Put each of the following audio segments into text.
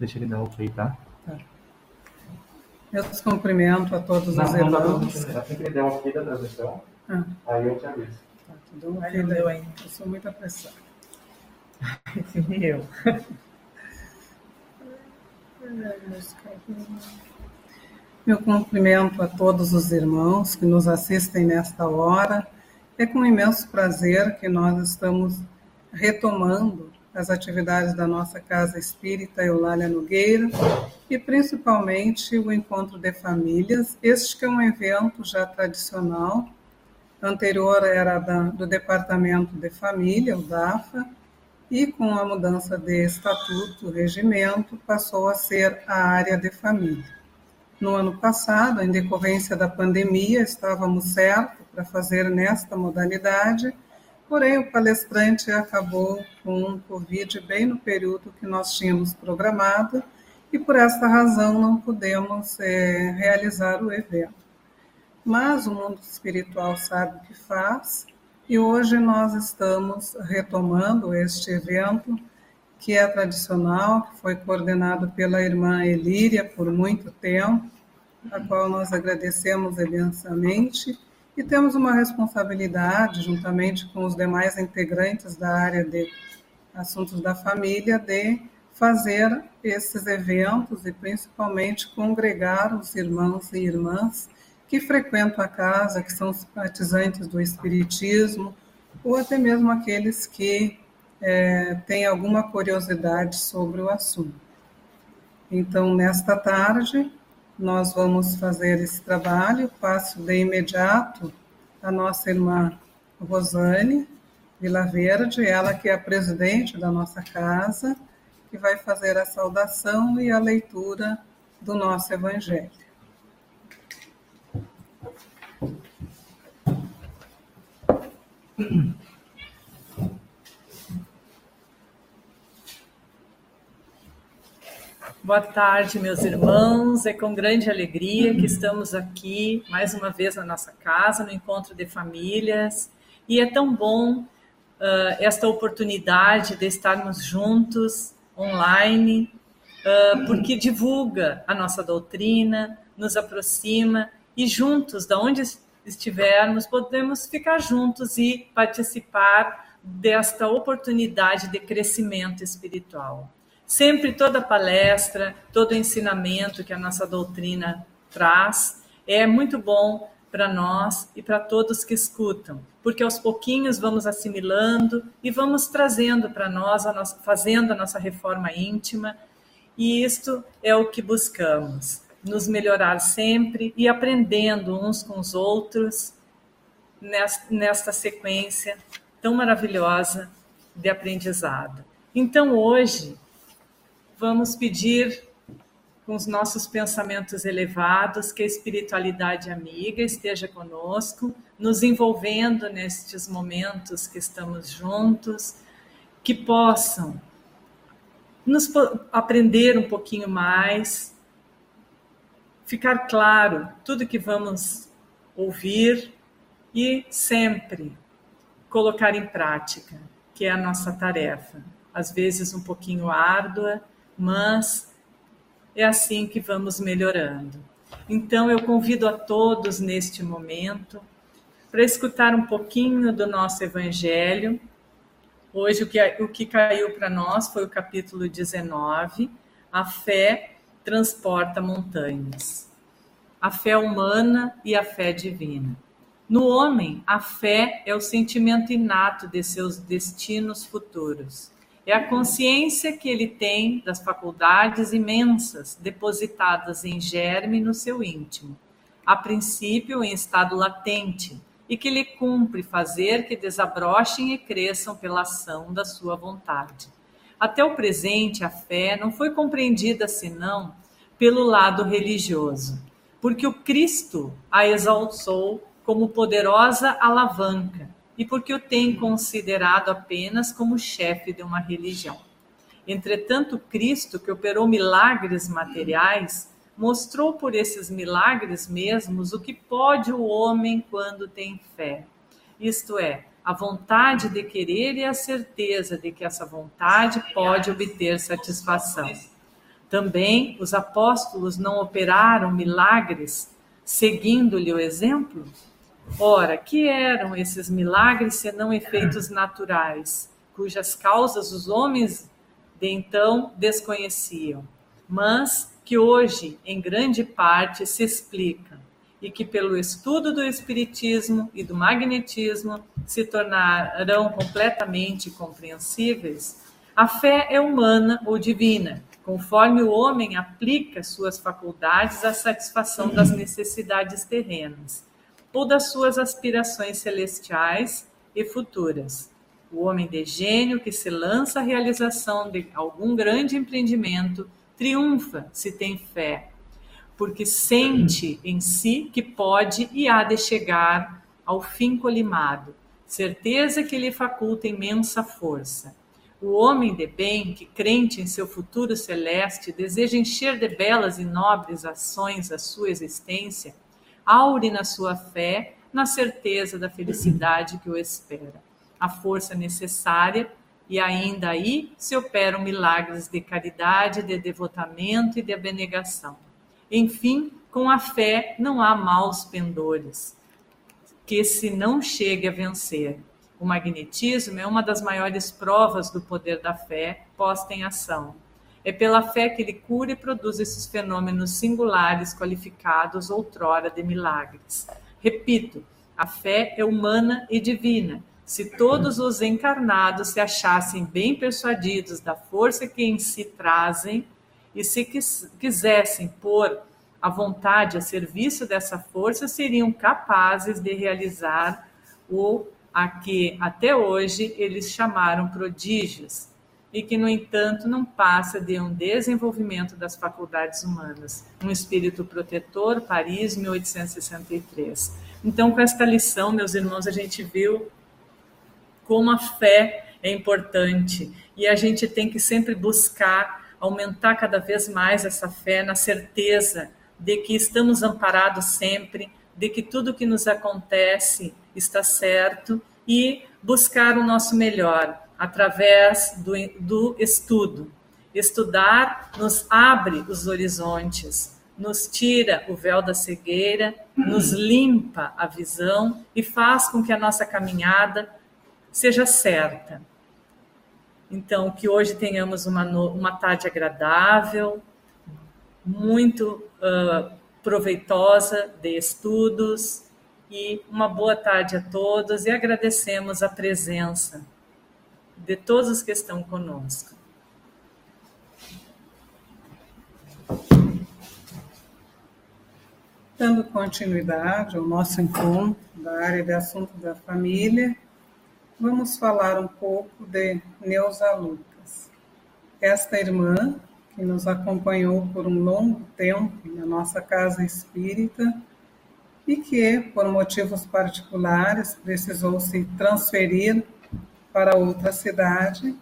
Deixa ele dar ok, tá? Tá. Eu os cumprimento a todos não, os não irmãos. Assim que ele der um ok da transmissão, ah. aí eu te aviso. Tá, tudo ok, deu ainda. Eu sou muito apressada. Sim, eu. Meu cumprimento a todos os irmãos que nos assistem nesta hora. É com imenso prazer que nós estamos retomando as atividades da nossa Casa Espírita Eulália Nogueira e principalmente o Encontro de Famílias. Este que é um evento já tradicional, anterior era da, do Departamento de Família, o DAFA, e com a mudança de estatuto, regimento, passou a ser a área de família. No ano passado, em decorrência da pandemia, estávamos certos para fazer nesta modalidade, porém o palestrante acabou com Covid bem no período que nós tínhamos programado e por esta razão não pudemos é, realizar o evento. Mas o mundo espiritual sabe o que faz e hoje nós estamos retomando este evento que é tradicional, que foi coordenado pela irmã Elíria por muito tempo, a qual nós agradecemos imensamente e temos uma responsabilidade, juntamente com os demais integrantes da área de assuntos da família, de fazer esses eventos e principalmente congregar os irmãos e irmãs que frequentam a casa, que são simpatizantes do Espiritismo, ou até mesmo aqueles que é, têm alguma curiosidade sobre o assunto. Então, nesta tarde, nós vamos fazer esse trabalho. Passo de imediato a nossa irmã Rosane Vila Verde, ela que é a presidente da nossa casa, que vai fazer a saudação e a leitura do nosso Evangelho. Boa tarde, meus irmãos. É com grande alegria que estamos aqui mais uma vez na nossa casa, no encontro de famílias. E é tão bom uh, esta oportunidade de estarmos juntos online, uh, porque divulga a nossa doutrina, nos aproxima e juntos, da onde estivermos, podemos ficar juntos e participar desta oportunidade de crescimento espiritual. Sempre toda palestra, todo ensinamento que a nossa doutrina traz é muito bom para nós e para todos que escutam, porque aos pouquinhos vamos assimilando e vamos trazendo para nós, a nossa, fazendo a nossa reforma íntima, e isto é o que buscamos nos melhorar sempre e aprendendo uns com os outros nesta sequência tão maravilhosa de aprendizado. Então, hoje, vamos pedir com os nossos pensamentos elevados que a espiritualidade amiga esteja conosco, nos envolvendo nestes momentos que estamos juntos, que possam nos aprender um pouquinho mais, ficar claro tudo que vamos ouvir e sempre colocar em prática, que é a nossa tarefa. Às vezes um pouquinho árdua, mas é assim que vamos melhorando. Então eu convido a todos neste momento para escutar um pouquinho do nosso evangelho. Hoje o que, o que caiu para nós foi o capítulo 19, a fé transporta montanhas. A fé humana e a fé divina. No homem, a fé é o sentimento inato de seus destinos futuros. É a consciência que ele tem das faculdades imensas depositadas em germe no seu íntimo, a princípio em estado latente, e que lhe cumpre fazer que desabrochem e cresçam pela ação da sua vontade. Até o presente, a fé não foi compreendida senão pelo lado religioso, porque o Cristo a exaltou como poderosa alavanca e porque o tem considerado apenas como chefe de uma religião. Entretanto, Cristo, que operou milagres materiais, mostrou por esses milagres mesmos o que pode o homem quando tem fé. Isto é, a vontade de querer e a certeza de que essa vontade pode obter satisfação. Também os apóstolos não operaram milagres seguindo-lhe o exemplo? Ora, que eram esses milagres senão efeitos naturais, cujas causas os homens de então desconheciam, mas que hoje, em grande parte, se explicam e que, pelo estudo do Espiritismo e do Magnetismo, se tornarão completamente compreensíveis? A fé é humana ou divina, conforme o homem aplica suas faculdades à satisfação das necessidades terrenas ou das suas aspirações celestiais e futuras. O homem de gênio que se lança à realização de algum grande empreendimento triunfa se tem fé, porque sente em si que pode e há de chegar ao fim colimado, certeza que lhe faculta imensa força. O homem de bem, que crente em seu futuro celeste, deseja encher de belas e nobres ações a sua existência, aure na sua fé, na certeza da felicidade que o espera. A força necessária e ainda aí se operam milagres de caridade, de devotamento e de abnegação. Enfim, com a fé não há maus pendores que se não chegue a vencer. O magnetismo é uma das maiores provas do poder da fé posta em ação. É pela fé que ele cura e produz esses fenômenos singulares qualificados outrora de milagres. Repito, a fé é humana e divina. Se todos os encarnados se achassem bem persuadidos da força que em si trazem e se quisessem pôr a vontade a serviço dessa força, seriam capazes de realizar o a que até hoje eles chamaram prodígios, e que, no entanto, não passa de um desenvolvimento das faculdades humanas. Um espírito protetor, Paris, 1863. Então, com esta lição, meus irmãos, a gente viu como a fé é importante e a gente tem que sempre buscar aumentar cada vez mais essa fé na certeza de que estamos amparados sempre, de que tudo que nos acontece está certo e buscar o nosso melhor através do, do estudo. Estudar nos abre os horizontes, nos tira o véu da cegueira, nos limpa a visão e faz com que a nossa caminhada seja certa. Então, que hoje tenhamos uma, uma tarde agradável, muito uh, proveitosa de estudos e uma boa tarde a todos e agradecemos a presença de todos os que estão conosco. Dando continuidade ao nosso encontro da área de assunto da família, vamos falar um pouco de Neuza Lucas. Esta irmã, que nos acompanhou por um longo tempo na nossa casa espírita e que, por motivos particulares, precisou se transferir para outra cidade,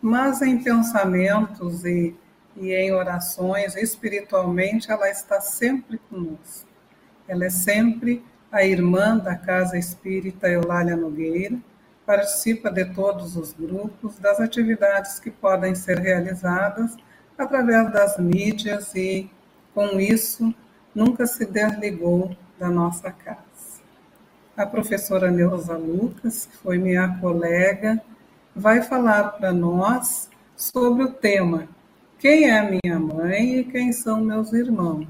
mas em pensamentos e, e em orações, espiritualmente, ela está sempre conosco. Ela é sempre a irmã da Casa Espírita Eulália Nogueira, participa de todos os grupos, das atividades que podem ser realizadas através das mídias e, com isso, nunca se desligou da nossa casa a professora Neuza Lucas, que foi minha colega, vai falar para nós sobre o tema Quem é minha mãe e quem são meus irmãos?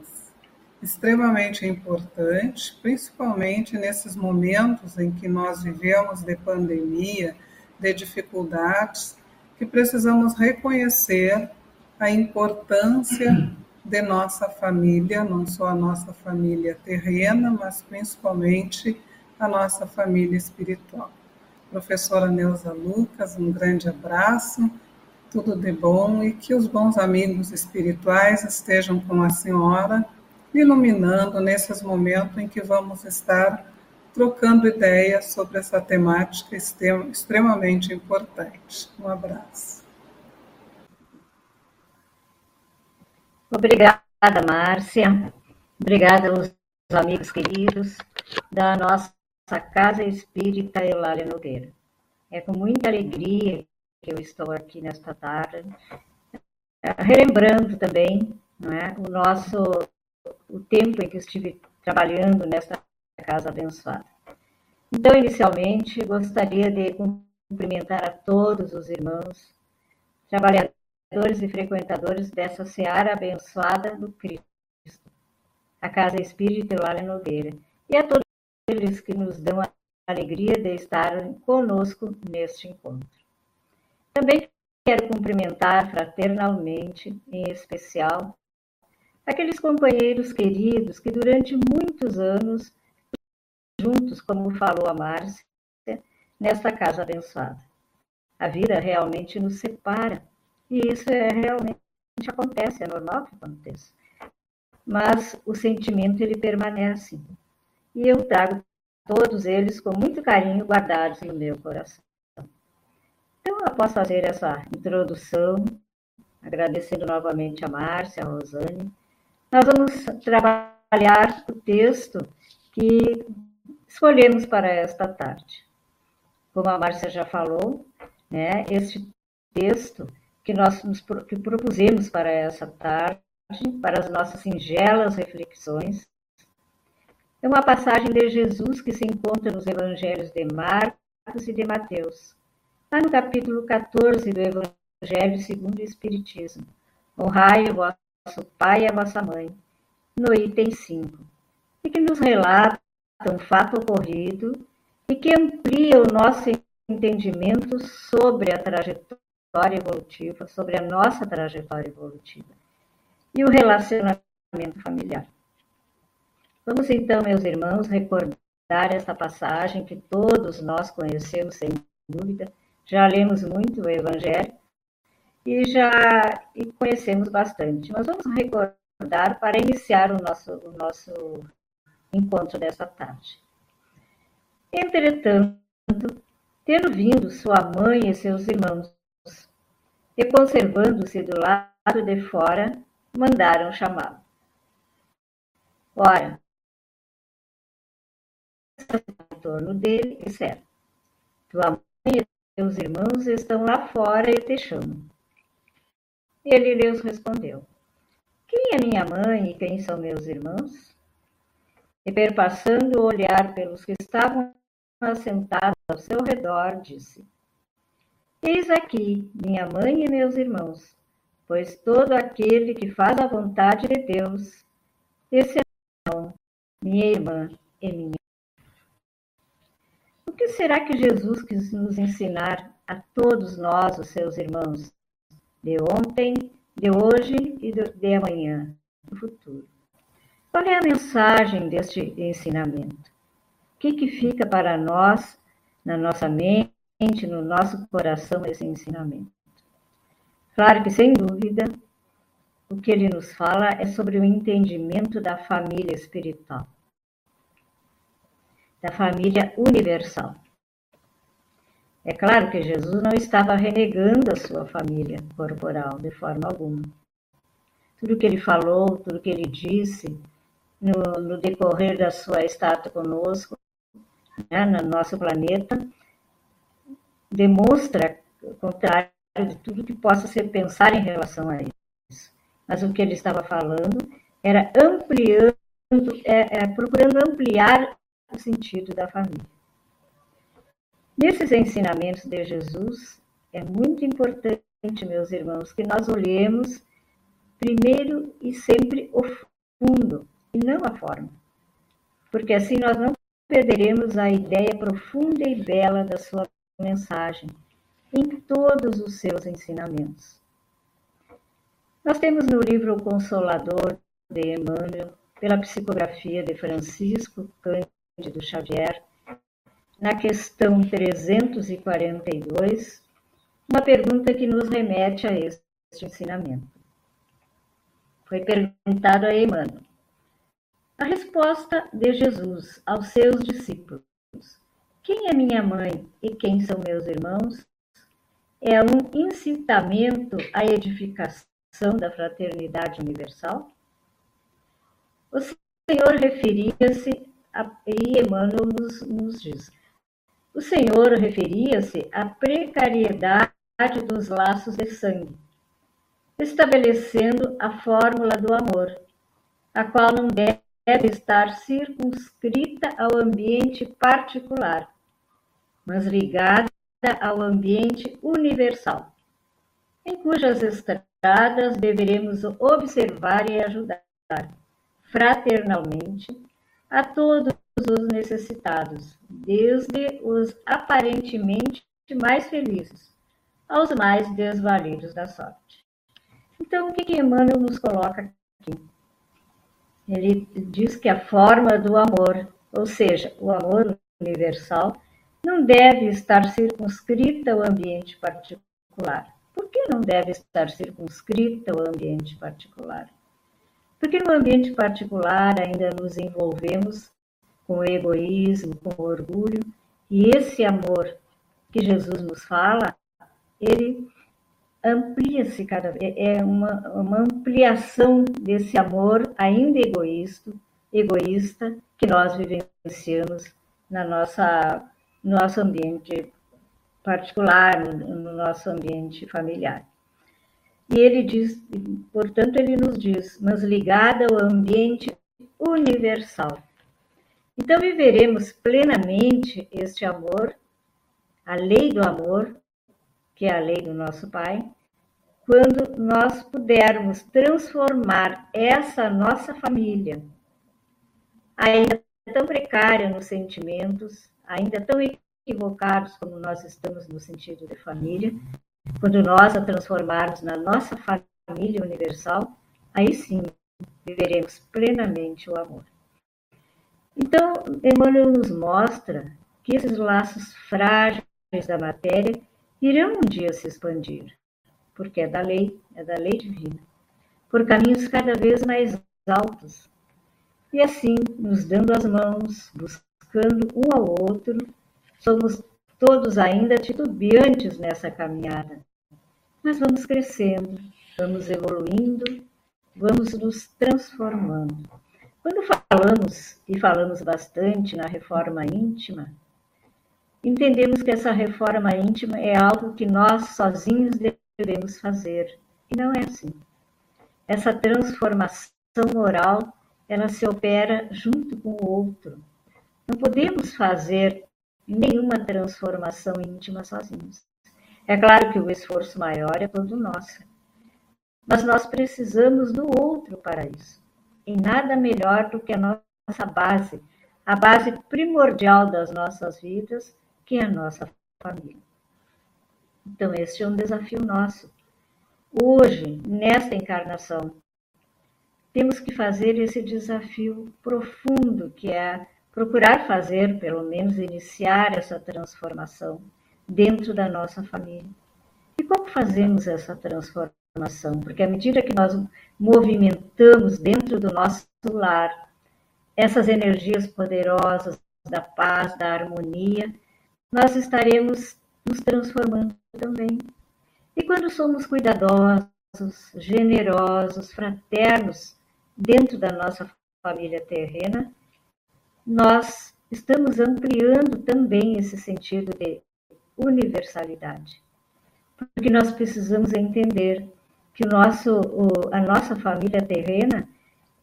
Extremamente importante, principalmente nesses momentos em que nós vivemos de pandemia, de dificuldades, que precisamos reconhecer a importância de nossa família, não só a nossa família terrena, mas principalmente a nossa família espiritual. Professora Neuza Lucas, um grande abraço, tudo de bom e que os bons amigos espirituais estejam com a senhora, iluminando nesses momentos em que vamos estar trocando ideias sobre essa temática extremamente importante. Um abraço. Obrigada, Márcia. Obrigada aos amigos queridos da nossa nossa Casa Espírita Eulália Nogueira. É com muita alegria que eu estou aqui nesta tarde, relembrando também é, o nosso o tempo em que estive trabalhando nesta casa abençoada. Então, inicialmente, gostaria de cumprimentar a todos os irmãos, trabalhadores e frequentadores dessa seara abençoada do Cristo, a Casa Espírita Eulália Nogueira, e a todos eles que nos dão a alegria de estar conosco neste encontro. Também quero cumprimentar fraternalmente, em especial, aqueles companheiros queridos que durante muitos anos, juntos, como falou a Márcia, nesta casa abençoada. A vida realmente nos separa, e isso é realmente acontece, é normal que aconteça. Mas o sentimento ele permanece. E eu trago todos eles com muito carinho guardados no meu coração. Então, posso fazer essa introdução, agradecendo novamente a Márcia, a Rosane, nós vamos trabalhar o texto que escolhemos para esta tarde. Como a Márcia já falou, né, este texto que nós nos, que propusemos para essa tarde, para as nossas singelas reflexões, é uma passagem de Jesus que se encontra nos evangelhos de Marcos e de Mateus, lá no capítulo 14 do Evangelho segundo o Espiritismo. Honrai o vosso pai e a vossa mãe, no item 5, e que nos relata um fato ocorrido e que amplia o nosso entendimento sobre a trajetória evolutiva, sobre a nossa trajetória evolutiva e o relacionamento familiar. Vamos então, meus irmãos, recordar esta passagem que todos nós conhecemos sem dúvida, já lemos muito o Evangelho, e já e conhecemos bastante. Mas vamos recordar para iniciar o nosso, o nosso encontro dessa tarde. Entretanto, tendo vindo sua mãe e seus irmãos, e conservando-se do lado de fora, mandaram chamá-lo. Ora, em torno dele, disseram: Tua mãe e teus irmãos estão lá fora e te chamam. Ele lhes respondeu: Quem é minha mãe e quem são meus irmãos? E perpassando o olhar pelos que estavam assentados ao seu redor, disse: Eis aqui minha mãe e meus irmãos, pois todo aquele que faz a vontade de Deus, esse é minha irmã e minha. O que será que Jesus quis nos ensinar a todos nós, os seus irmãos, de ontem, de hoje e de amanhã, do futuro. Qual é a mensagem deste ensinamento? O que, que fica para nós, na nossa mente, no nosso coração, esse ensinamento? Claro que, sem dúvida, o que ele nos fala é sobre o entendimento da família espiritual, da família universal. É claro que Jesus não estava renegando a sua família corporal de forma alguma. Tudo que ele falou, tudo que ele disse no, no decorrer da sua estada conosco, né, no nosso planeta, demonstra o contrário de tudo que possa ser pensar em relação a isso. Mas o que ele estava falando era ampliando, é, é, procurando ampliar o sentido da família. Nesses ensinamentos de Jesus, é muito importante, meus irmãos, que nós olhemos primeiro e sempre o fundo e não a forma, porque assim nós não perderemos a ideia profunda e bela da sua mensagem em todos os seus ensinamentos. Nós temos no livro O Consolador de Emmanuel, pela psicografia de Francisco Cândido Xavier, na questão 342, uma pergunta que nos remete a este ensinamento. Foi perguntado a Emmanuel. A resposta de Jesus aos seus discípulos: Quem é minha mãe e quem são meus irmãos? É um incitamento à edificação da fraternidade universal? O Senhor referia-se, e Emmanuel nos, nos diz, o Senhor referia-se à precariedade dos laços de sangue, estabelecendo a fórmula do amor, a qual não deve estar circunscrita ao ambiente particular, mas ligada ao ambiente universal, em cujas estradas deveremos observar e ajudar fraternalmente a todos os necessitados, desde os aparentemente mais felizes aos mais desvalidos da sorte. Então, o que, que Emmanuel nos coloca aqui? Ele diz que a forma do amor, ou seja, o amor universal, não deve estar circunscrita ao ambiente particular. Por que não deve estar circunscrita ao ambiente particular? Porque no ambiente particular ainda nos envolvemos com egoísmo, com orgulho, e esse amor que Jesus nos fala, ele amplia-se cada vez, é uma, uma ampliação desse amor ainda egoísta, egoísta que nós vivenciamos na nossa nosso ambiente particular, no nosso ambiente familiar. E ele diz, portanto, ele nos diz, mas ligada ao ambiente universal. Então viveremos plenamente este amor, a lei do amor, que é a lei do nosso Pai, quando nós pudermos transformar essa nossa família, ainda tão precária nos sentimentos, ainda tão equivocados como nós estamos no sentido de família, quando nós a transformarmos na nossa família universal, aí sim viveremos plenamente o amor. Então, Emmanuel nos mostra que esses laços frágeis da matéria irão um dia se expandir, porque é da lei, é da lei divina, por caminhos cada vez mais altos. E assim, nos dando as mãos, buscando um ao outro, somos todos ainda titubeantes nessa caminhada, mas vamos crescendo, vamos evoluindo, vamos nos transformando. Quando falamos, e falamos bastante na reforma íntima, entendemos que essa reforma íntima é algo que nós sozinhos devemos fazer. E não é assim. Essa transformação moral, ela se opera junto com o outro. Não podemos fazer nenhuma transformação íntima sozinhos. É claro que o esforço maior é todo nosso, mas nós precisamos do outro para isso. E nada melhor do que a nossa base, a base primordial das nossas vidas, que é a nossa família. Então, este é um desafio nosso. Hoje, nesta encarnação, temos que fazer esse desafio profundo que é procurar fazer, pelo menos iniciar essa transformação dentro da nossa família. E como fazemos essa transformação? Porque à medida que nós movimentamos dentro do nosso lar essas energias poderosas da paz, da harmonia, nós estaremos nos transformando também. E quando somos cuidadosos, generosos, fraternos dentro da nossa família terrena, nós estamos ampliando também esse sentido de universalidade. Porque nós precisamos entender que o nosso, o, a nossa família terrena,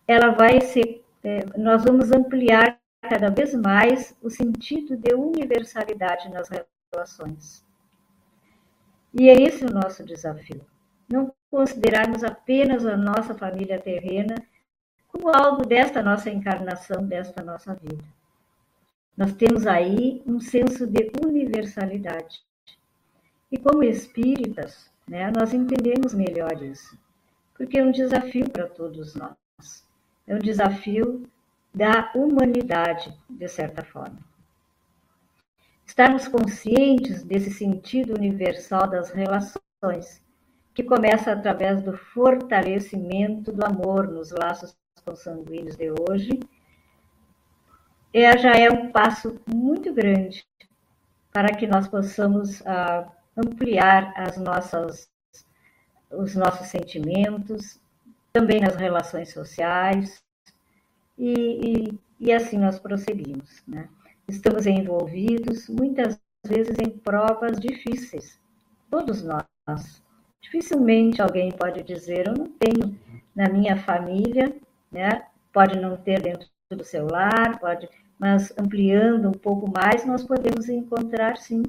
ela vai ser, é, nós vamos ampliar cada vez mais o sentido de universalidade nas relações. E é esse o nosso desafio. Não considerarmos apenas a nossa família terrena como algo desta nossa encarnação, desta nossa vida. Nós temos aí um senso de universalidade. E como espíritas, né, nós entendemos melhor isso, porque é um desafio para todos nós. É um desafio da humanidade, de certa forma. Estarmos conscientes desse sentido universal das relações, que começa através do fortalecimento do amor nos laços consanguíneos de hoje, é, já é um passo muito grande para que nós possamos ah, ampliar as nossas, os nossos sentimentos, também nas relações sociais, e, e, e assim nós prosseguimos. Né? Estamos envolvidos muitas vezes em provas difíceis, todos nós, Dificilmente alguém pode dizer, eu não tenho na minha família, né? Pode não ter dentro do celular, pode, mas ampliando um pouco mais, nós podemos encontrar sim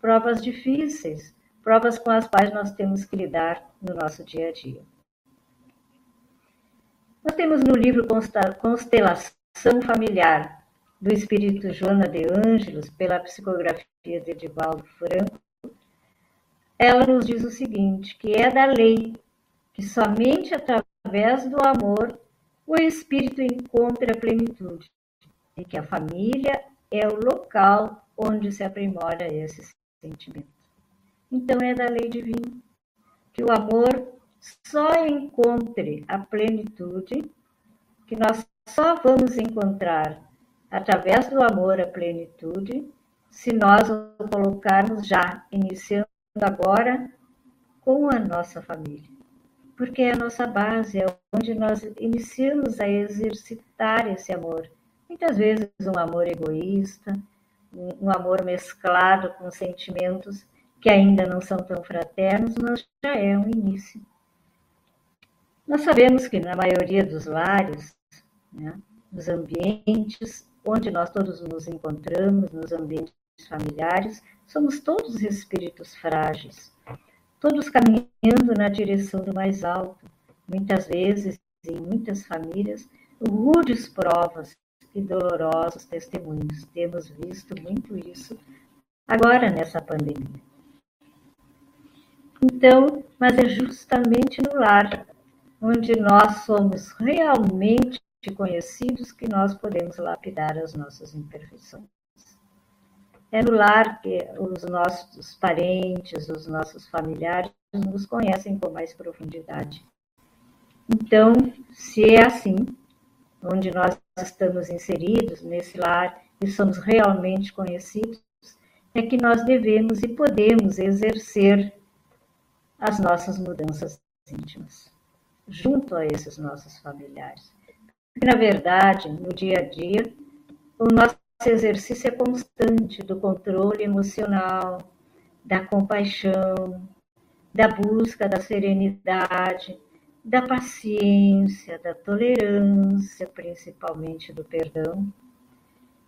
provas difíceis, provas com as quais nós temos que lidar no nosso dia a dia. Nós temos no livro Constelação Familiar, do espírito Joana de Ângelos, pela psicografia de Edivaldo Franco, ela nos diz o seguinte, que é da lei que somente através do amor o espírito encontra a plenitude e que a família é o local onde se aprimora esse sentimento. Então é da lei divina que o amor só encontre a plenitude, que nós só vamos encontrar através do amor a plenitude, se nós o colocarmos já, iniciando agora, com a nossa família. Porque é a nossa base, é onde nós iniciamos a exercitar esse amor. Muitas vezes um amor egoísta, um amor mesclado com sentimentos que ainda não são tão fraternos, mas já é um início. Nós sabemos que na maioria dos lares, né, nos ambientes onde nós todos nos encontramos, nos ambientes familiares, somos todos espíritos frágeis, todos caminhando na direção do mais alto. Muitas vezes, em muitas famílias, rudes provas e dolorosos testemunhos. Temos visto muito isso agora nessa pandemia. Então, mas é justamente no lar onde nós somos realmente conhecidos que nós podemos lapidar as nossas imperfeições. É no lar que os nossos parentes, os nossos familiares nos conhecem com mais profundidade. Então, se é assim, onde nós estamos inseridos nesse lar e somos realmente conhecidos, é que nós devemos e podemos exercer as nossas mudanças íntimas junto a esses nossos familiares. Porque, na verdade, no dia a dia, o nosso exercício é constante do controle emocional, da compaixão, da busca da serenidade, da paciência, da tolerância, principalmente do perdão.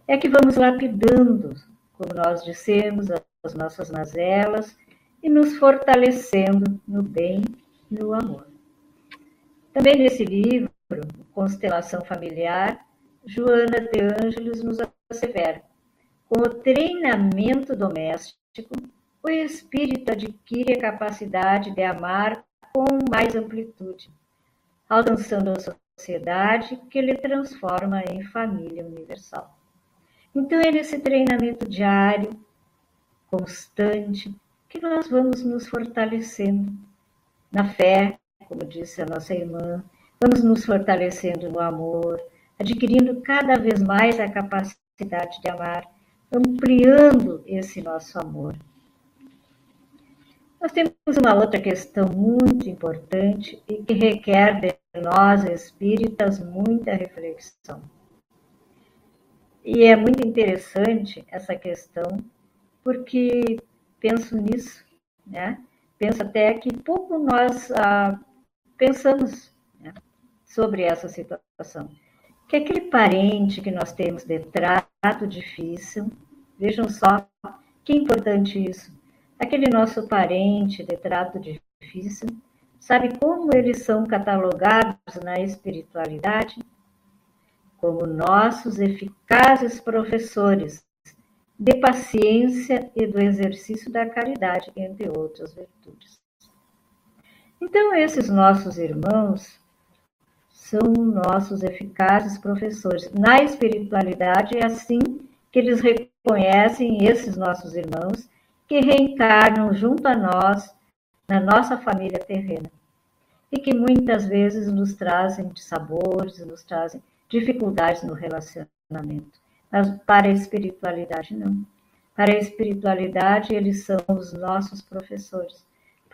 É que vamos lapidando, como nós dissemos, as nossas mazelas e nos fortalecendo no bem e no amor. Também nesse livro, Constelação Familiar, Joana de Ângeles nos assevera: com o treinamento doméstico, o espírito adquire a capacidade de amar com mais amplitude, alcançando a sociedade que lhe transforma em família universal. Então é nesse treinamento diário, constante, que nós vamos nos fortalecendo na fé, como disse a nossa irmã, vamos nos fortalecendo no amor, adquirindo cada vez mais a capacidade de amar, ampliando esse nosso amor. Nós temos uma outra questão muito importante e que requer de nós espíritas muita reflexão. E é muito interessante essa questão, porque penso nisso, né? Penso até que pouco nós ah, pensamos né, sobre essa situação. Que aquele parente que nós temos de trato difícil, vejam só que importante isso. Aquele nosso parente de trato difícil, sabe como eles são catalogados na espiritualidade? Como nossos eficazes professores de paciência e do exercício da caridade, entre outras virtudes. Então, esses nossos irmãos são nossos eficazes professores. Na espiritualidade, é assim que eles reconhecem esses nossos irmãos que reencarnam junto a nós, na nossa família terrena, e que muitas vezes nos trazem sabores, nos trazem dificuldades no relacionamento. Mas para a espiritualidade, não. Para a espiritualidade, eles são os nossos professores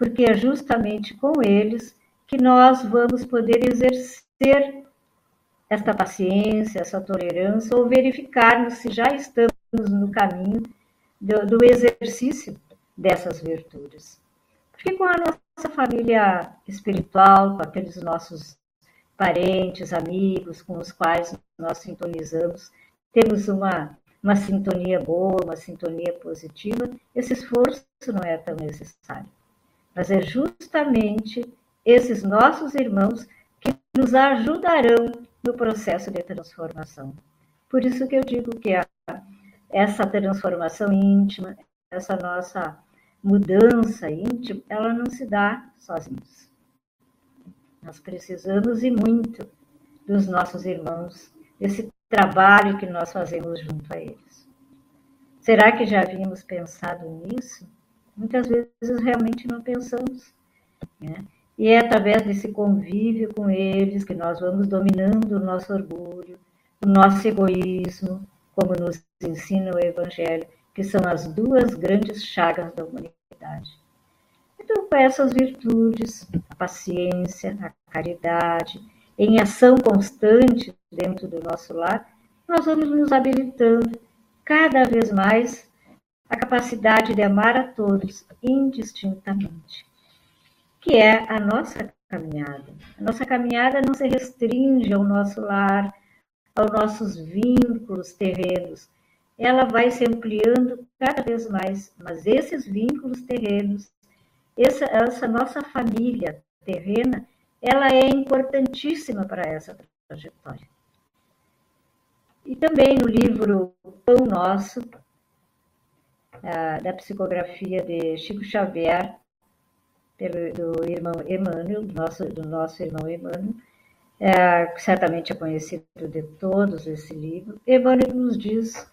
porque é justamente com eles que nós vamos poder exercer esta paciência, essa tolerância, ou verificarmos se já estamos no caminho do, do exercício dessas virtudes. Porque com a família espiritual, com aqueles nossos parentes, amigos com os quais nós sintonizamos, temos uma, uma sintonia boa, uma sintonia positiva, esse esforço não é tão necessário. Mas é justamente esses nossos irmãos que nos ajudarão no processo de transformação. Por isso que eu digo que a, essa transformação íntima, essa nossa mudança íntima, ela não se dá sozinhos. Nós precisamos e muito dos nossos irmãos, desse trabalho que nós fazemos junto a eles. Será que já havíamos pensado nisso? Muitas vezes realmente não pensamos. Né? E é através desse convívio com eles que nós vamos dominando o nosso orgulho, o nosso egoísmo, como nos ensina o Evangelho, que são as duas grandes chagas da humanidade. Então, com essas virtudes, a paciência, a caridade, em ação constante dentro do nosso lar, nós vamos nos habilitando cada vez mais a capacidade de amar a todos indistintamente, que é a nossa caminhada. A nossa caminhada não se restringe ao nosso lar, aos nossos vínculos terrenos. Ela vai se ampliando cada vez mais, mas esses vínculos terrenos, essa, essa nossa família terrena, ela é importantíssima para essa trajetória. E também no livro Pão Nosso, da psicografia de Chico Xavier, do irmão Emmanuel, do nosso, do nosso irmão Emmanuel, é, certamente é conhecido de todos esse livro, Emmanuel nos diz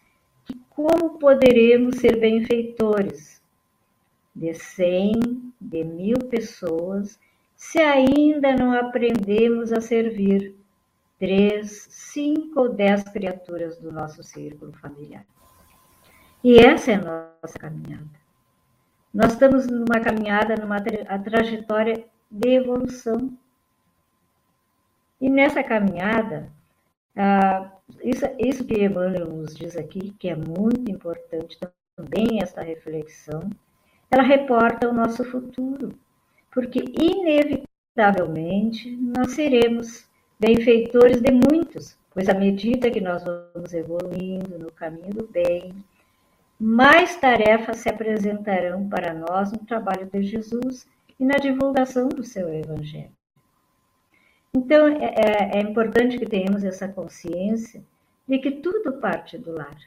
que como poderemos ser benfeitores de cem, de mil pessoas, se ainda não aprendemos a servir três, cinco ou dez criaturas do nosso círculo familiar. E essa é a nossa caminhada. Nós estamos numa caminhada, numa tra trajetória de evolução. E nessa caminhada, ah, isso, isso que Emmanuel nos diz aqui, que é muito importante também essa reflexão, ela reporta o nosso futuro, porque inevitavelmente nós seremos benfeitores de muitos, pois à medida que nós vamos evoluindo no caminho do bem, mais tarefas se apresentarão para nós no trabalho de Jesus e na divulgação do seu Evangelho. Então, é, é, é importante que tenhamos essa consciência de que tudo parte do lar.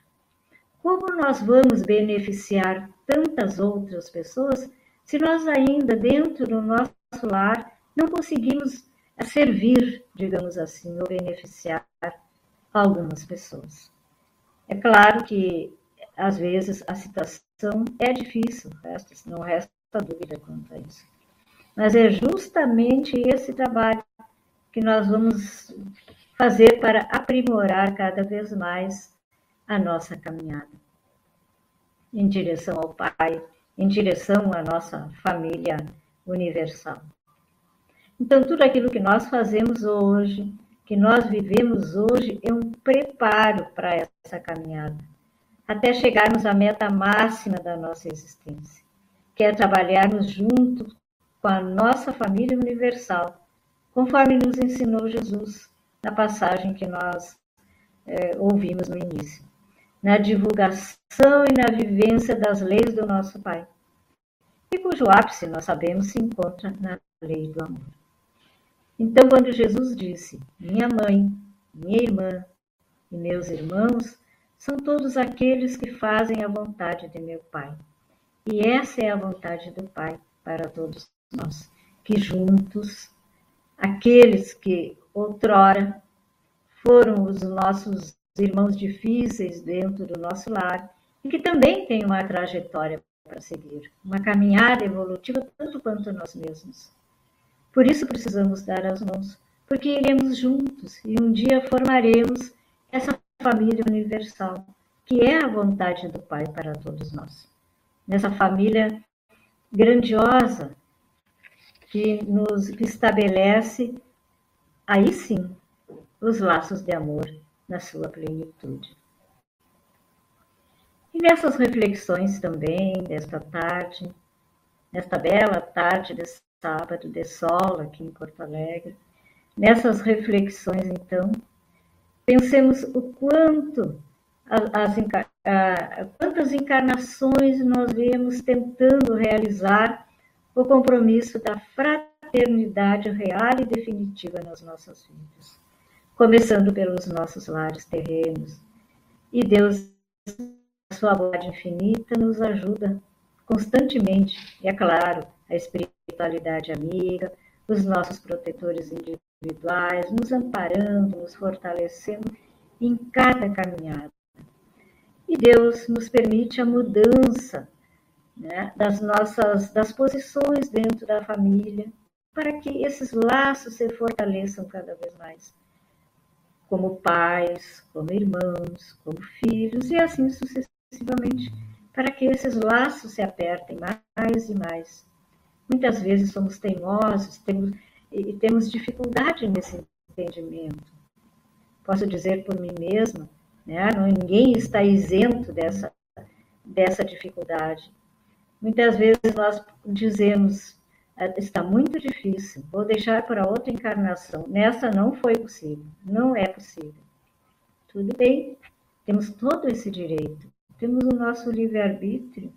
Como nós vamos beneficiar tantas outras pessoas se nós ainda dentro do nosso lar não conseguimos servir, digamos assim, ou beneficiar algumas pessoas? É claro que às vezes a situação é difícil, não resta dúvida quanto a isso. Mas é justamente esse trabalho que nós vamos fazer para aprimorar cada vez mais a nossa caminhada em direção ao Pai, em direção à nossa família universal. Então, tudo aquilo que nós fazemos hoje, que nós vivemos hoje, é um preparo para essa caminhada, até chegarmos à meta máxima da nossa existência, que é trabalharmos junto com a nossa família universal conforme nos ensinou Jesus na passagem que nós é, ouvimos no início, na divulgação e na vivência das leis do nosso Pai, e cujo ápice, nós sabemos, se encontra na lei do amor. Então, quando Jesus disse: Minha mãe, minha irmã e meus irmãos são todos aqueles que fazem a vontade de meu Pai. E essa é a vontade do Pai para todos nós, que juntos aqueles que outrora foram os nossos irmãos difíceis dentro do nosso lar e que também têm uma trajetória para seguir, uma caminhada evolutiva tanto quanto nós mesmos. Por isso precisamos dar as mãos, porque iremos juntos e um dia formaremos essa família universal, que é a vontade do Pai para todos nós. Nessa família grandiosa que nos estabelece, aí sim, os laços de amor na sua plenitude. E nessas reflexões também, desta tarde, nesta bela tarde de sábado de sol aqui em Porto Alegre. Nessas reflexões, então, pensemos o quanto as, as, quantas encarnações nós vemos tentando realizar o compromisso da fraternidade real e definitiva nas nossas vidas, começando pelos nossos lares terrenos. E Deus, sua bondade infinita, nos ajuda constantemente, e é claro, a espiritualidade amiga, os nossos protetores individuais, nos amparando, nos fortalecendo em cada caminhada. E Deus nos permite a mudança né, das nossas das posições dentro da família, para que esses laços se fortaleçam cada vez mais, como pais, como irmãos, como filhos e assim sucessivamente, para que esses laços se apertem mais e mais Muitas vezes somos teimosos temos, e temos dificuldade nesse entendimento. Posso dizer por mim mesma, né? Ninguém está isento dessa, dessa dificuldade. Muitas vezes nós dizemos, ah, está muito difícil, vou deixar para outra encarnação. Nessa não foi possível, não é possível. Tudo bem, temos todo esse direito, temos o nosso livre-arbítrio,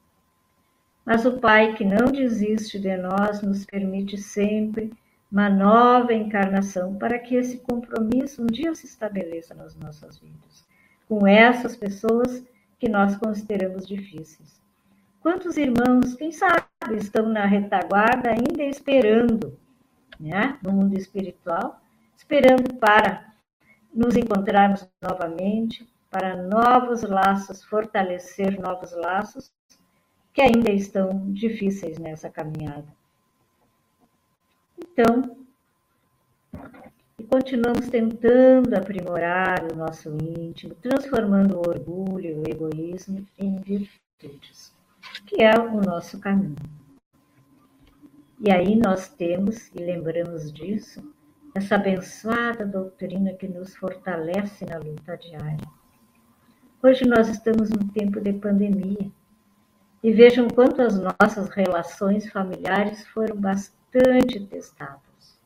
mas o Pai que não desiste de nós nos permite sempre uma nova encarnação para que esse compromisso um dia se estabeleça nas nossas vidas, com essas pessoas que nós consideramos difíceis. Quantos irmãos, quem sabe, estão na retaguarda ainda esperando, né, no mundo espiritual, esperando para nos encontrarmos novamente, para novos laços, fortalecer novos laços que ainda estão difíceis nessa caminhada. Então, e continuamos tentando aprimorar o nosso íntimo, transformando o orgulho o egoísmo em virtudes, que é o nosso caminho. E aí nós temos, e lembramos disso, essa abençoada doutrina que nos fortalece na luta diária. Hoje nós estamos num tempo de pandemia e vejam quanto as nossas relações familiares foram bastante testadas.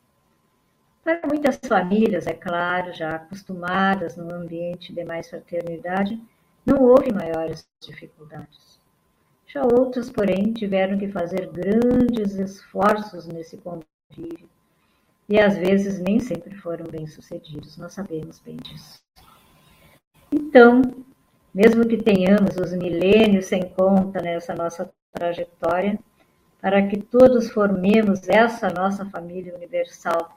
Para muitas famílias, é claro, já acostumadas num ambiente de mais fraternidade, não houve maiores dificuldades. Já outras, porém, tiveram que fazer grandes esforços nesse convívio e às vezes nem sempre foram bem-sucedidos, nós sabemos bem disso. Então, mesmo que tenhamos os milênios sem conta nessa nossa trajetória, para que todos formemos essa nossa família universal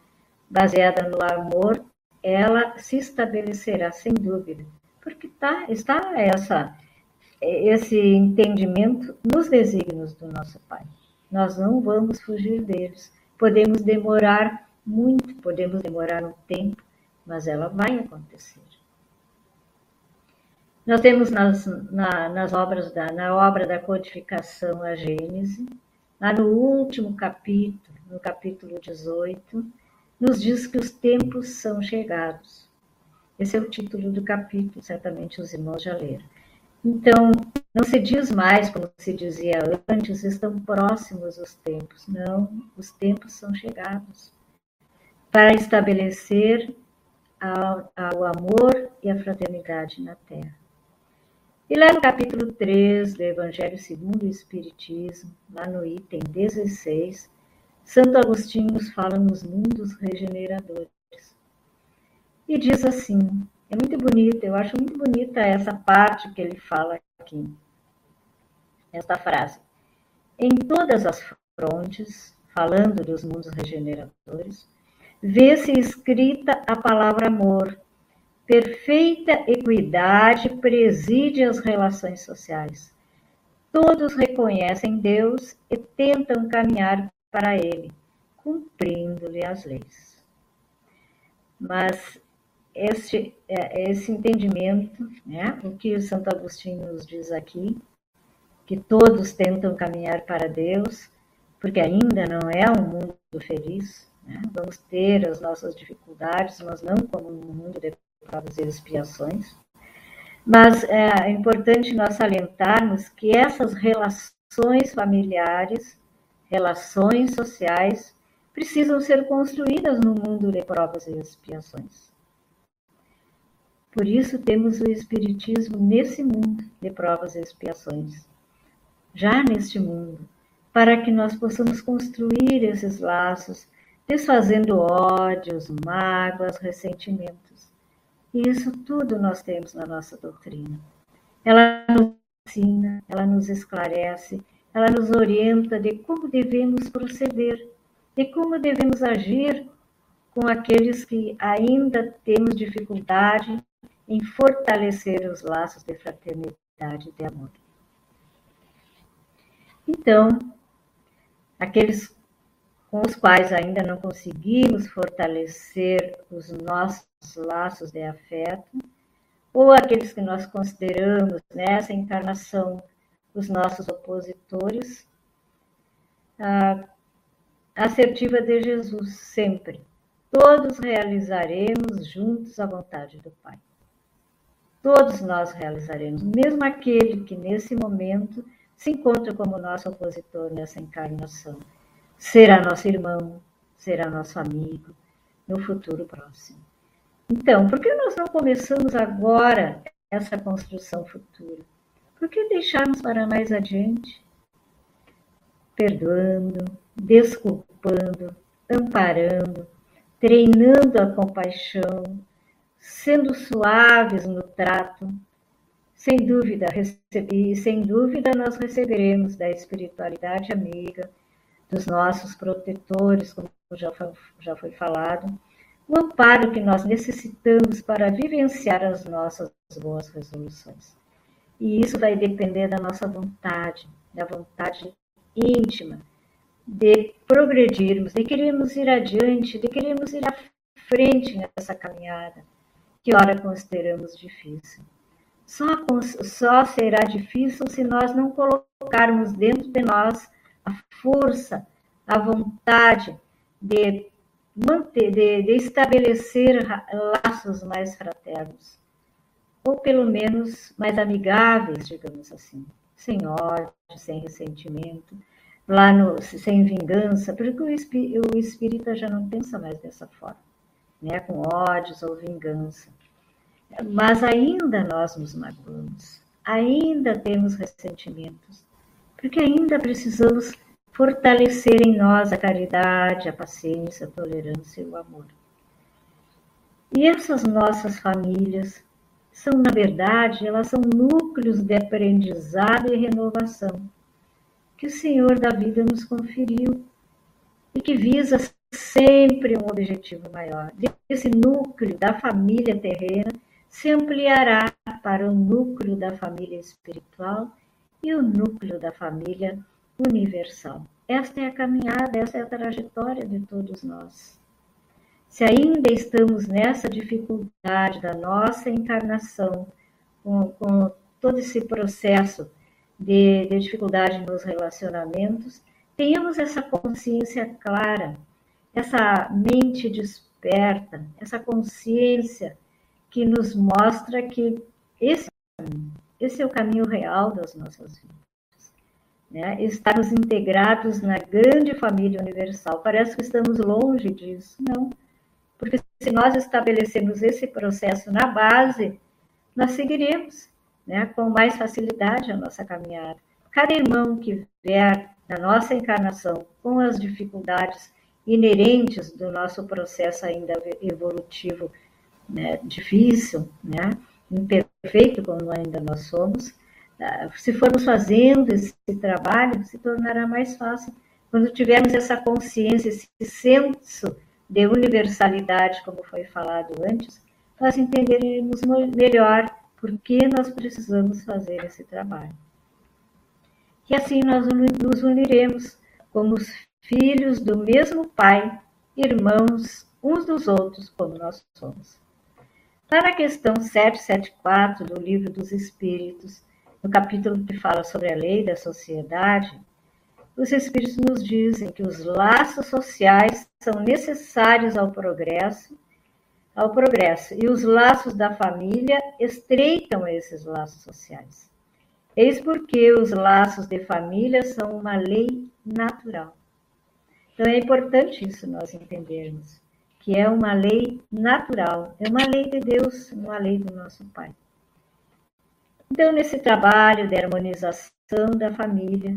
baseada no amor, ela se estabelecerá sem dúvida, porque tá, está essa, esse entendimento nos desígnios do nosso Pai. Nós não vamos fugir deles. Podemos demorar muito, podemos demorar um tempo, mas ela vai acontecer. Nós temos nas, na, nas obras da, na obra da codificação a Gênese, lá no último capítulo, no capítulo 18, nos diz que os tempos são chegados. Esse é o título do capítulo, certamente os irmãos já leram. Então, não se diz mais, como se dizia antes, estão próximos os tempos. Não, os tempos são chegados para estabelecer o amor e a fraternidade na Terra. E lá no capítulo 3 do Evangelho segundo o Espiritismo, lá no item 16, Santo Agostinho nos fala nos mundos regeneradores. E diz assim, é muito bonita, eu acho muito bonita essa parte que ele fala aqui. Esta frase. Em todas as frontes, falando dos mundos regeneradores, vê-se escrita a palavra amor, Perfeita equidade preside as relações sociais. Todos reconhecem Deus e tentam caminhar para Ele, cumprindo-lhe as leis. Mas este, é, esse entendimento, né, o que Santo Agostinho nos diz aqui, que todos tentam caminhar para Deus, porque ainda não é um mundo feliz, né? vamos ter as nossas dificuldades, mas não como um mundo de provas e expiações. Mas é importante nós salientarmos que essas relações familiares, relações sociais, precisam ser construídas no mundo de provas e expiações. Por isso temos o Espiritismo nesse mundo de provas e expiações, já neste mundo, para que nós possamos construir esses laços, desfazendo ódios, mágoas, ressentimentos. E isso tudo nós temos na nossa doutrina. Ela nos ensina, ela nos esclarece, ela nos orienta de como devemos proceder, de como devemos agir com aqueles que ainda temos dificuldade em fortalecer os laços de fraternidade e de amor. Então, aqueles com os quais ainda não conseguimos fortalecer os nossos laços de afeto, ou aqueles que nós consideramos nessa encarnação os nossos opositores, a assertiva de Jesus sempre. Todos realizaremos juntos a vontade do Pai. Todos nós realizaremos, mesmo aquele que nesse momento se encontra como nosso opositor nessa encarnação. Será nosso irmão, será nosso amigo no futuro próximo. Então, por que nós não começamos agora essa construção futura? Por que deixarmos para mais adiante? Perdoando, desculpando, amparando, treinando a compaixão, sendo suaves no trato, sem dúvida, recebi, sem dúvida nós receberemos da espiritualidade amiga, dos nossos protetores, como já foi, já foi falado, o amparo que nós necessitamos para vivenciar as nossas boas resoluções. E isso vai depender da nossa vontade, da vontade íntima, de progredirmos, de queremos ir adiante, de queremos ir à frente nessa caminhada, que ora consideramos difícil. Só, só será difícil se nós não colocarmos dentro de nós a força, a vontade de manter, de, de estabelecer laços mais fraternos, ou pelo menos mais amigáveis, digamos assim, sem ódio, sem ressentimento, lá no, sem vingança, porque o, o espírita já não pensa mais dessa forma né, com ódios ou vingança. Mas ainda nós nos magoamos, ainda temos ressentimentos, porque ainda precisamos fortalecer em nós a caridade, a paciência, a tolerância e o amor. E essas nossas famílias são, na verdade, elas são núcleos de aprendizado e renovação que o Senhor da vida nos conferiu e que visa sempre um objetivo maior. Esse núcleo da família terrena se ampliará para o núcleo da família espiritual e o núcleo da família universal. Esta é a caminhada, essa é a trajetória de todos nós. Se ainda estamos nessa dificuldade da nossa encarnação, com, com todo esse processo de, de dificuldade nos relacionamentos, tenhamos essa consciência clara essa mente desperta, essa consciência que nos mostra que esse, esse é o caminho real das nossas vidas. Né? Estarmos integrados na grande família universal. Parece que estamos longe disso. Não. Porque se nós estabelecemos esse processo na base, nós seguiremos né, com mais facilidade a nossa caminhada. Cada irmão que vier na nossa encarnação com as dificuldades inerentes do nosso processo ainda evolutivo né, difícil, né, imperfeito como ainda nós somos, se formos fazendo esse trabalho, se tornará mais fácil. Quando tivermos essa consciência, esse senso de universalidade, como foi falado antes, nós entenderemos melhor por que nós precisamos fazer esse trabalho. E assim nós nos uniremos como os filhos do mesmo Pai, irmãos uns dos outros, como nós somos. Para a questão 774 do Livro dos Espíritos, no capítulo que fala sobre a lei da sociedade, os Espíritos nos dizem que os laços sociais são necessários ao progresso, ao progresso, e os laços da família estreitam esses laços sociais. Eis porque os laços de família são uma lei natural. Então é importante isso nós entendermos, que é uma lei natural, é uma lei de Deus, uma lei do nosso Pai. Então, nesse trabalho de harmonização da família,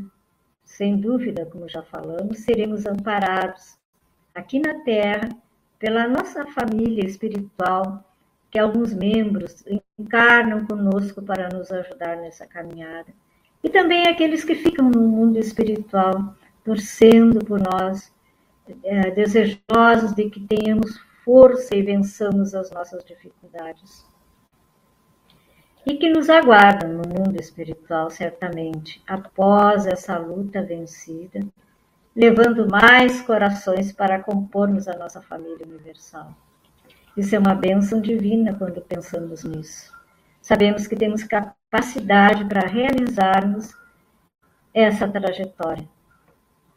sem dúvida, como já falamos, seremos amparados aqui na Terra pela nossa família espiritual, que alguns membros encarnam conosco para nos ajudar nessa caminhada. E também aqueles que ficam no mundo espiritual, torcendo por nós, é, desejosos de que tenhamos força e vençamos as nossas dificuldades e que nos aguardam no mundo espiritual, certamente, após essa luta vencida, levando mais corações para compormos a nossa família universal. Isso é uma bênção divina quando pensamos nisso. Sabemos que temos capacidade para realizarmos essa trajetória,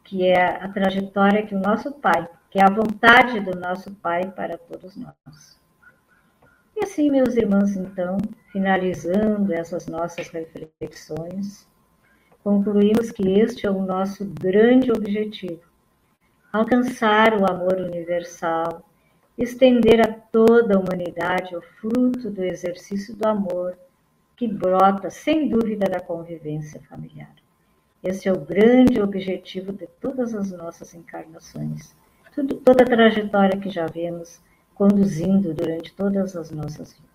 que é a trajetória que o nosso Pai, que é a vontade do nosso Pai para todos nós. E assim, meus irmãos, então, finalizando essas nossas reflexões, concluímos que este é o nosso grande objetivo: alcançar o amor universal, estender a toda a humanidade o fruto do exercício do amor que brota, sem dúvida, da convivência familiar. Esse é o grande objetivo de todas as nossas encarnações, Tudo, toda a trajetória que já vemos conduzindo durante todas as nossas vidas.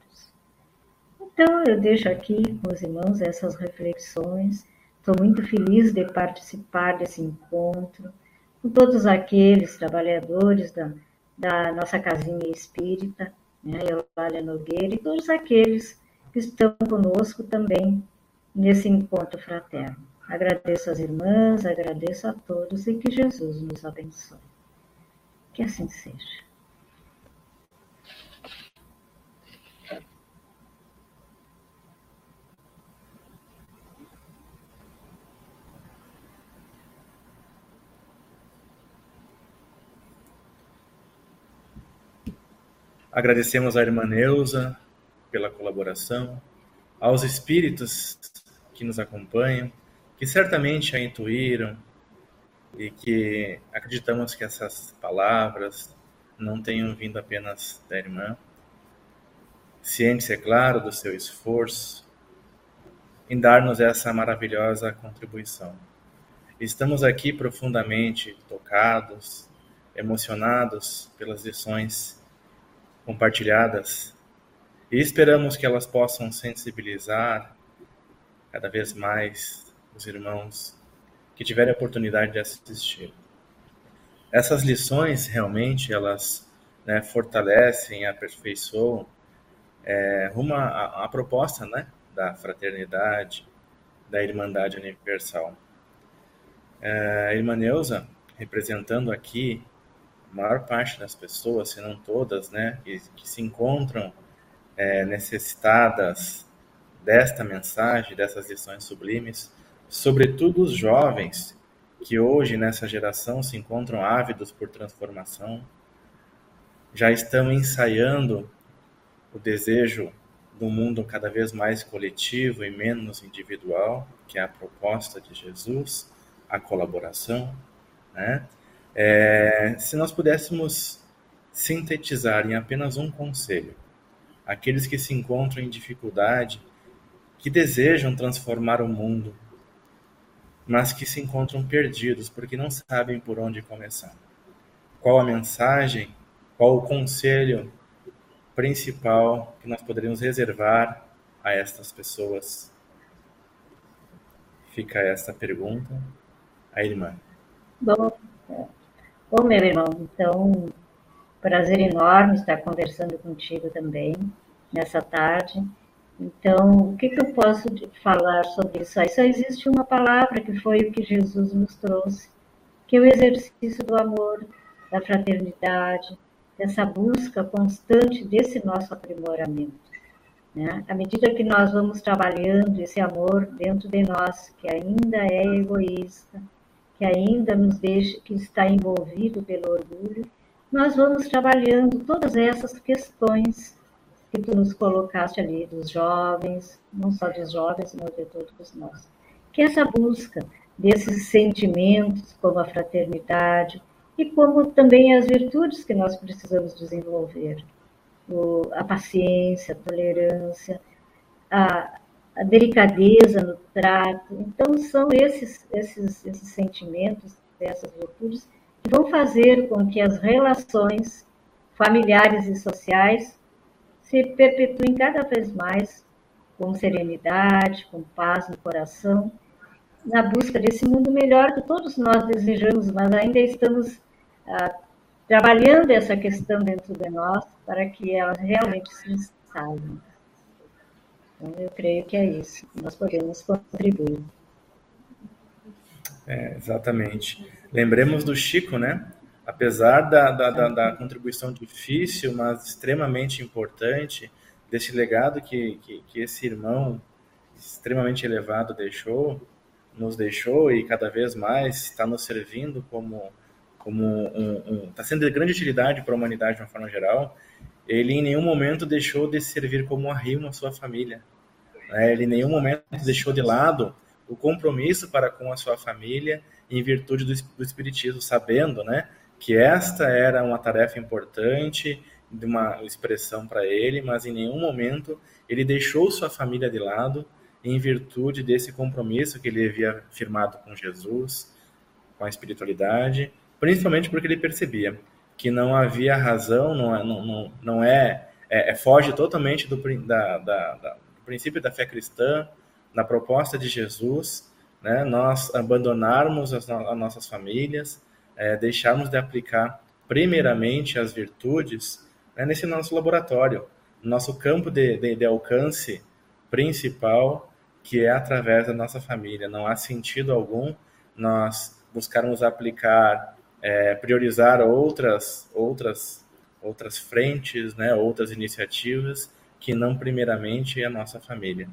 Então, eu deixo aqui com os irmãos essas reflexões. Estou muito feliz de participar desse encontro com todos aqueles trabalhadores da, da nossa casinha espírita, né, Eulália Nogueira, e todos aqueles que estão conosco também nesse encontro fraterno. Agradeço às irmãs, agradeço a todos e que Jesus nos abençoe. Que assim seja. Agradecemos à irmã Neuza pela colaboração, aos espíritos que nos acompanham, que certamente a intuíram e que acreditamos que essas palavras não tenham vindo apenas da irmã. Ciente, é claro, do seu esforço em dar-nos essa maravilhosa contribuição. Estamos aqui profundamente tocados, emocionados pelas lições compartilhadas e esperamos que elas possam sensibilizar cada vez mais os irmãos que tiverem a oportunidade de assistir. Essas lições realmente elas né, fortalecem, aperfeiçoam é, uma a, a proposta né, da fraternidade, da irmandade universal. É, a irmã Neuza, representando aqui maior parte das pessoas, se não todas, né, que, que se encontram é, necessitadas desta mensagem, dessas lições sublimes, sobretudo os jovens que hoje nessa geração se encontram ávidos por transformação, já estão ensaiando o desejo de um mundo cada vez mais coletivo e menos individual, que é a proposta de Jesus, a colaboração, né? É, se nós pudéssemos sintetizar em apenas um conselho, aqueles que se encontram em dificuldade, que desejam transformar o mundo, mas que se encontram perdidos porque não sabem por onde começar. Qual a mensagem, qual o conselho principal que nós poderíamos reservar a estas pessoas? Fica esta pergunta. A irmã. Bom, Bom, meu irmão, então, prazer enorme estar conversando contigo também nessa tarde. Então, o que, que eu posso falar sobre isso aí? Só existe uma palavra que foi o que Jesus nos trouxe, que é o exercício do amor, da fraternidade, dessa busca constante desse nosso aprimoramento. Né? À medida que nós vamos trabalhando esse amor dentro de nós, que ainda é egoísta, que ainda nos deixa, que está envolvido pelo orgulho, nós vamos trabalhando todas essas questões que tu nos colocaste ali dos jovens, não só dos jovens, mas de todos nós. Que essa busca desses sentimentos como a fraternidade, e como também as virtudes que nós precisamos desenvolver, o, a paciência, a tolerância, a, a delicadeza no trato. Então, são esses, esses, esses sentimentos, essas virtudes, que vão fazer com que as relações familiares e sociais se perpetuem cada vez mais com serenidade, com paz no coração, na busca desse mundo melhor que todos nós desejamos, mas ainda estamos ah, trabalhando essa questão dentro de nós para que ela realmente se instale. Então, eu creio que é isso. Nós podemos contribuir. É, exatamente. Lembremos do Chico, né? Apesar da, da, da, da, contribuição difícil, mas extremamente importante, desse legado que, que, que esse irmão extremamente elevado deixou, nos deixou e cada vez mais está nos servindo como como um, um está sendo de grande utilidade para a humanidade de uma forma geral. Ele em nenhum momento deixou de servir como arrimo à sua família. Né? Ele em nenhum momento deixou de lado o compromisso para com a sua família em virtude do, do espiritismo, sabendo, né, que esta era uma tarefa importante, de uma expressão para ele, mas em nenhum momento ele deixou sua família de lado em virtude desse compromisso que ele havia firmado com Jesus, com a espiritualidade, principalmente porque ele percebia que não havia razão, não, é, não, não, é, é, é, foge totalmente do, da, da, da, do princípio da fé cristã, na proposta de Jesus, né, nós abandonarmos as, as nossas famílias, é, deixarmos de aplicar primeiramente as virtudes né, nesse nosso laboratório, nosso campo de, de, de alcance principal que é através da nossa família. Não há sentido algum nós buscarmos aplicar, é, priorizar outras, outras, outras frentes, né, outras iniciativas que não primeiramente a nossa família.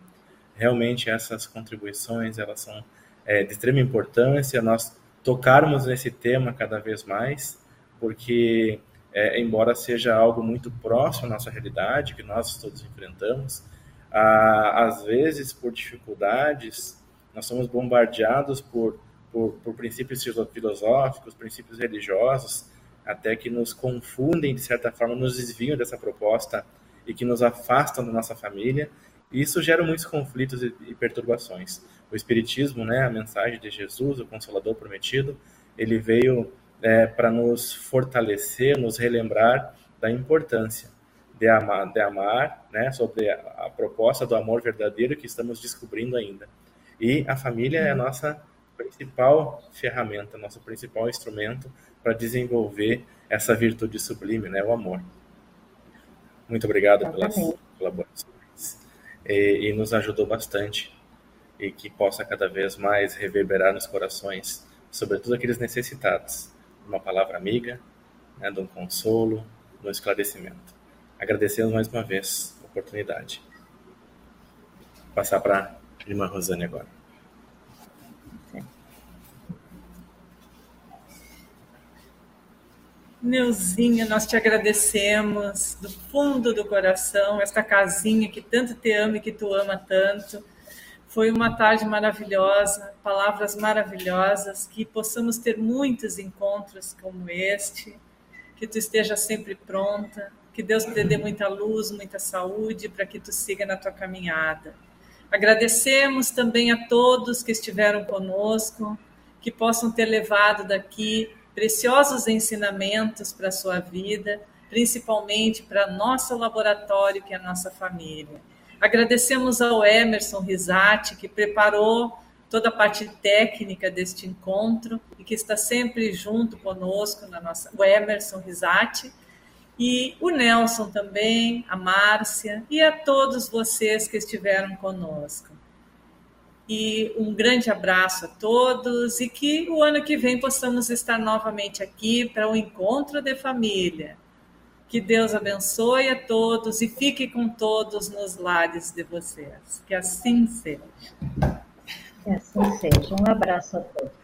Realmente essas contribuições elas são é, de extrema importância. Nós tocarmos nesse tema cada vez mais, porque é, embora seja algo muito próximo à nossa realidade que nós todos enfrentamos, ah, às vezes, por dificuldades, nós somos bombardeados por, por, por princípios filosóficos, princípios religiosos, até que nos confundem, de certa forma, nos desviam dessa proposta e que nos afastam da nossa família. E isso gera muitos conflitos e, e perturbações. O Espiritismo, né, a mensagem de Jesus, o Consolador prometido, ele veio é, para nos fortalecer, nos relembrar da importância de amar, de amar né, sobre a, a, proposta do amor verdadeiro que estamos descobrindo ainda. E a família é a nossa principal ferramenta, nosso principal instrumento para desenvolver essa virtude sublime, né, o amor. Muito obrigado pelas colaborações. E, e nos ajudou bastante e que possa cada vez mais reverberar nos corações, sobretudo aqueles necessitados, uma palavra amiga, né, de um consolo, de um esclarecimento. Agradecemos mais uma vez a oportunidade. Vou passar para a irmã Rosane agora. Neuzinha, nós te agradecemos do fundo do coração, esta casinha que tanto te ama e que tu ama tanto. Foi uma tarde maravilhosa, palavras maravilhosas, que possamos ter muitos encontros como este, que tu esteja sempre pronta, que Deus te dê muita luz, muita saúde para que tu siga na tua caminhada. Agradecemos também a todos que estiveram conosco, que possam ter levado daqui preciosos ensinamentos para a sua vida, principalmente para nosso laboratório, que é a nossa família. Agradecemos ao Emerson Risati, que preparou toda a parte técnica deste encontro e que está sempre junto conosco na nossa o Emerson Risati e o Nelson também, a Márcia e a todos vocês que estiveram conosco. E um grande abraço a todos e que o ano que vem possamos estar novamente aqui para o um encontro de família. Que Deus abençoe a todos e fique com todos nos lares de vocês. Que assim seja. Que assim seja. Um abraço a todos.